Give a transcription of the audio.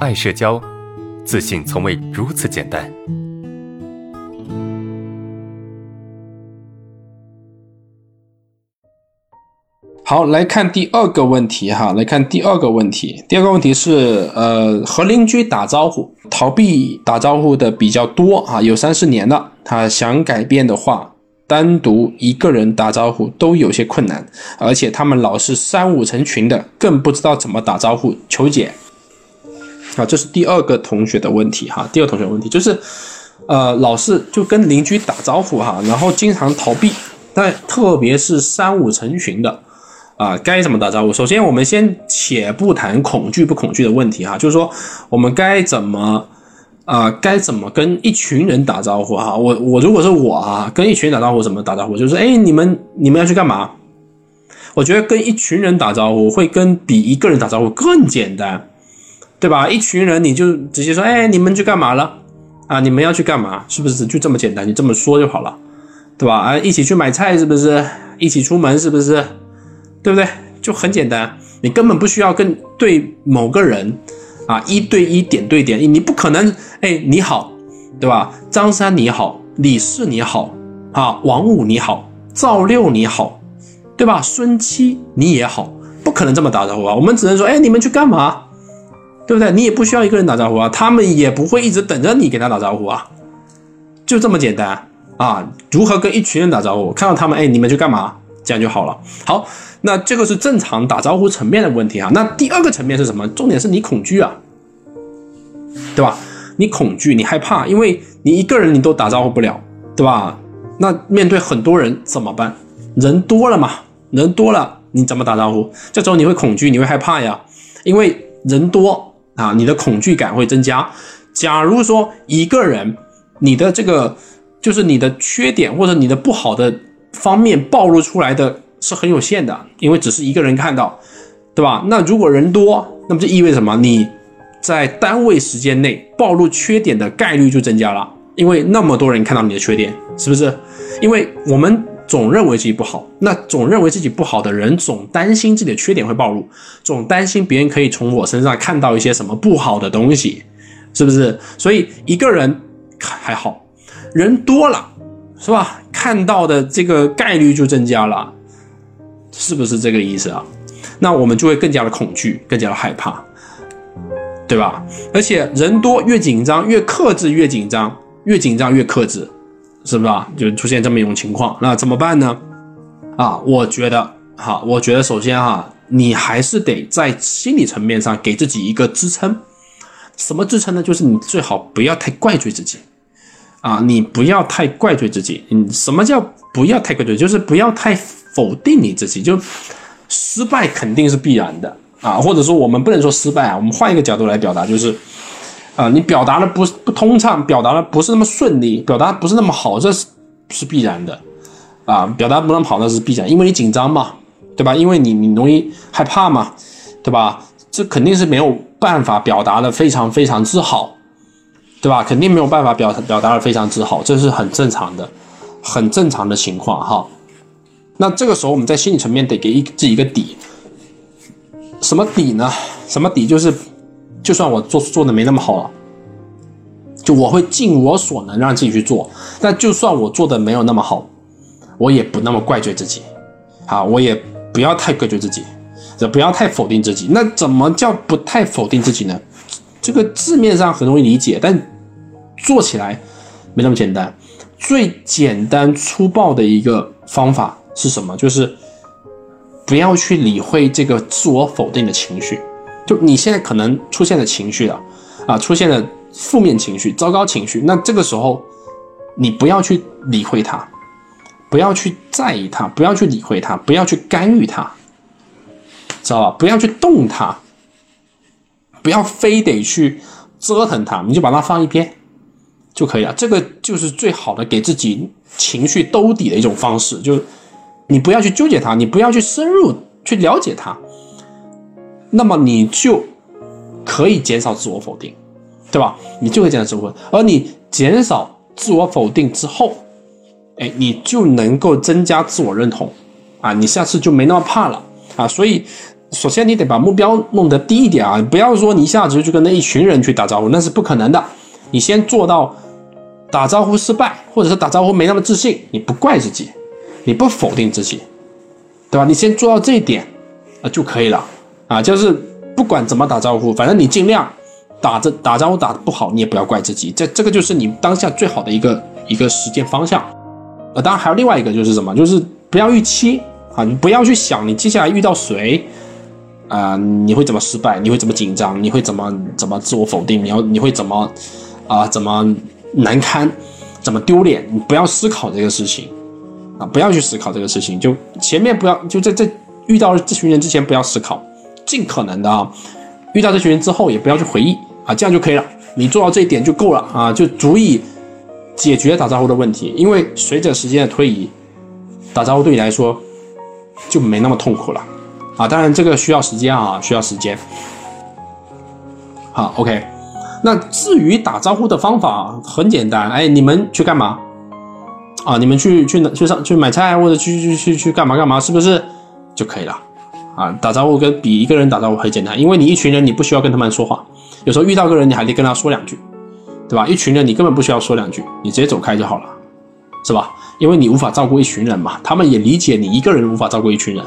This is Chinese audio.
爱社交，自信从未如此简单。好，来看第二个问题哈，来看第二个问题。第二个问题是，呃，和邻居打招呼，逃避打招呼的比较多啊，有三四年了。他想改变的话，单独一个人打招呼都有些困难，而且他们老是三五成群的，更不知道怎么打招呼。求解。啊，这是第二个同学的问题哈。第二同学问题就是，呃，老是就跟邻居打招呼哈，然后经常逃避，但特别是三五成群的。啊，该怎么打招呼？首先，我们先且不谈恐惧不恐惧的问题哈，就是说我们该怎么啊，该怎么跟一群人打招呼哈？我我如果是我啊，跟一群人打招呼怎么打招呼？就是哎，你们你们要去干嘛？我觉得跟一群人打招呼会跟比一个人打招呼更简单，对吧？一群人你就直接说哎，你们去干嘛了？啊，你们要去干嘛？是不是就这么简单？你这么说就好了，对吧？啊，一起去买菜是不是？一起出门是不是？对不对？就很简单，你根本不需要跟对某个人啊一对一点对点，你不可能哎你好，对吧？张三你好，李四你好，啊王五你好，赵六你好，对吧？孙七你也好，不可能这么打招呼啊！我们只能说哎你们去干嘛？对不对？你也不需要一个人打招呼啊，他们也不会一直等着你给他打招呼啊，就这么简单啊！如何跟一群人打招呼？看到他们哎你们去干嘛？这样就好了。好。那这个是正常打招呼层面的问题啊。那第二个层面是什么？重点是你恐惧啊，对吧？你恐惧，你害怕，因为你一个人你都打招呼不了，对吧？那面对很多人怎么办？人多了嘛，人多了你怎么打招呼？这时候你会恐惧，你会害怕呀，因为人多啊，你的恐惧感会增加。假如说一个人，你的这个就是你的缺点或者你的不好的方面暴露出来的。是很有限的，因为只是一个人看到，对吧？那如果人多，那么就意味着什么？你在单位时间内暴露缺点的概率就增加了，因为那么多人看到你的缺点，是不是？因为我们总认为自己不好，那总认为自己不好的人，总担心自己的缺点会暴露，总担心别人可以从我身上看到一些什么不好的东西，是不是？所以一个人还好，人多了，是吧？看到的这个概率就增加了。是不是这个意思啊？那我们就会更加的恐惧，更加的害怕，对吧？而且人多越紧张，越克制越紧张，越紧张越克制，是不是啊？就出现这么一种情况，那怎么办呢？啊，我觉得，哈，我觉得首先哈，你还是得在心理层面上给自己一个支撑。什么支撑呢？就是你最好不要太怪罪自己，啊，你不要太怪罪自己。嗯，什么叫不要太怪罪？就是不要太。否定你自己，就失败肯定是必然的啊，或者说我们不能说失败啊，我们换一个角度来表达，就是啊，你表达的不不通畅，表达的不是那么顺利，表达不是那么好，这是是必然的啊，表达不那么好那是必然，因为你紧张嘛，对吧？因为你你容易害怕嘛，对吧？这肯定是没有办法表达的非常非常之好，对吧？肯定没有办法表表达的非常之好，这是很正常的，很正常的情况哈。那这个时候，我们在心理层面得给一自己一个底，什么底呢？什么底？就是，就算我做做的没那么好了，就我会尽我所能让自己去做。那就算我做的没有那么好，我也不那么怪罪自己，啊，我也不要太怪罪自己，也不要太否定自己。那怎么叫不太否定自己呢？这个字面上很容易理解，但做起来没那么简单。最简单粗暴的一个方法。是什么？就是不要去理会这个自我否定的情绪。就你现在可能出现的情绪了，啊，出现了负面情绪、糟糕情绪，那这个时候你不要去理会它，不要去在意它，不要去理会它，不要去干预它，知道吧？不要去动它，不要非得去折腾它，你就把它放一边就可以了。这个就是最好的给自己情绪兜底的一种方式，就。你不要去纠结它，你不要去深入去了解它，那么你就可以减少自我否定，对吧？你就会减少自我否定，而你减少自我否定之后，哎，你就能够增加自我认同，啊，你下次就没那么怕了啊。所以首先你得把目标弄得低一点啊，不要说你一下子就去跟那一群人去打招呼，那是不可能的。你先做到打招呼失败，或者是打招呼没那么自信，你不怪自己，你不否定自己，对吧？你先做到这一点啊就可以了啊，就是不管怎么打招呼，反正你尽量打着打招呼打的不好，你也不要怪自己，这这个就是你当下最好的一个一个实践方向。呃，当然还有另外一个就是什么，就是不要预期啊，你不要去想你接下来遇到谁。啊，你会怎么失败？你会怎么紧张？你会怎么怎么自我否定？你要你会怎么啊？怎么难堪？怎么丢脸？你不要思考这个事情啊！不要去思考这个事情，就前面不要就在在遇到这群人之前不要思考，尽可能的啊，遇到这群人之后也不要去回忆啊，这样就可以了。你做到这一点就够了啊，就足以解决打招呼的问题。因为随着时间的推移，打招呼对你来说就没那么痛苦了。啊，当然这个需要时间啊，需要时间。好，OK。那至于打招呼的方法很简单，哎，你们去干嘛？啊，你们去去去上去买菜或者去去去去干嘛干嘛，是不是就可以了？啊，打招呼跟比一个人打招呼很简单，因为你一群人你不需要跟他们说话，有时候遇到个人你还得跟他说两句，对吧？一群人你根本不需要说两句，你直接走开就好了，是吧？因为你无法照顾一群人嘛，他们也理解你一个人无法照顾一群人。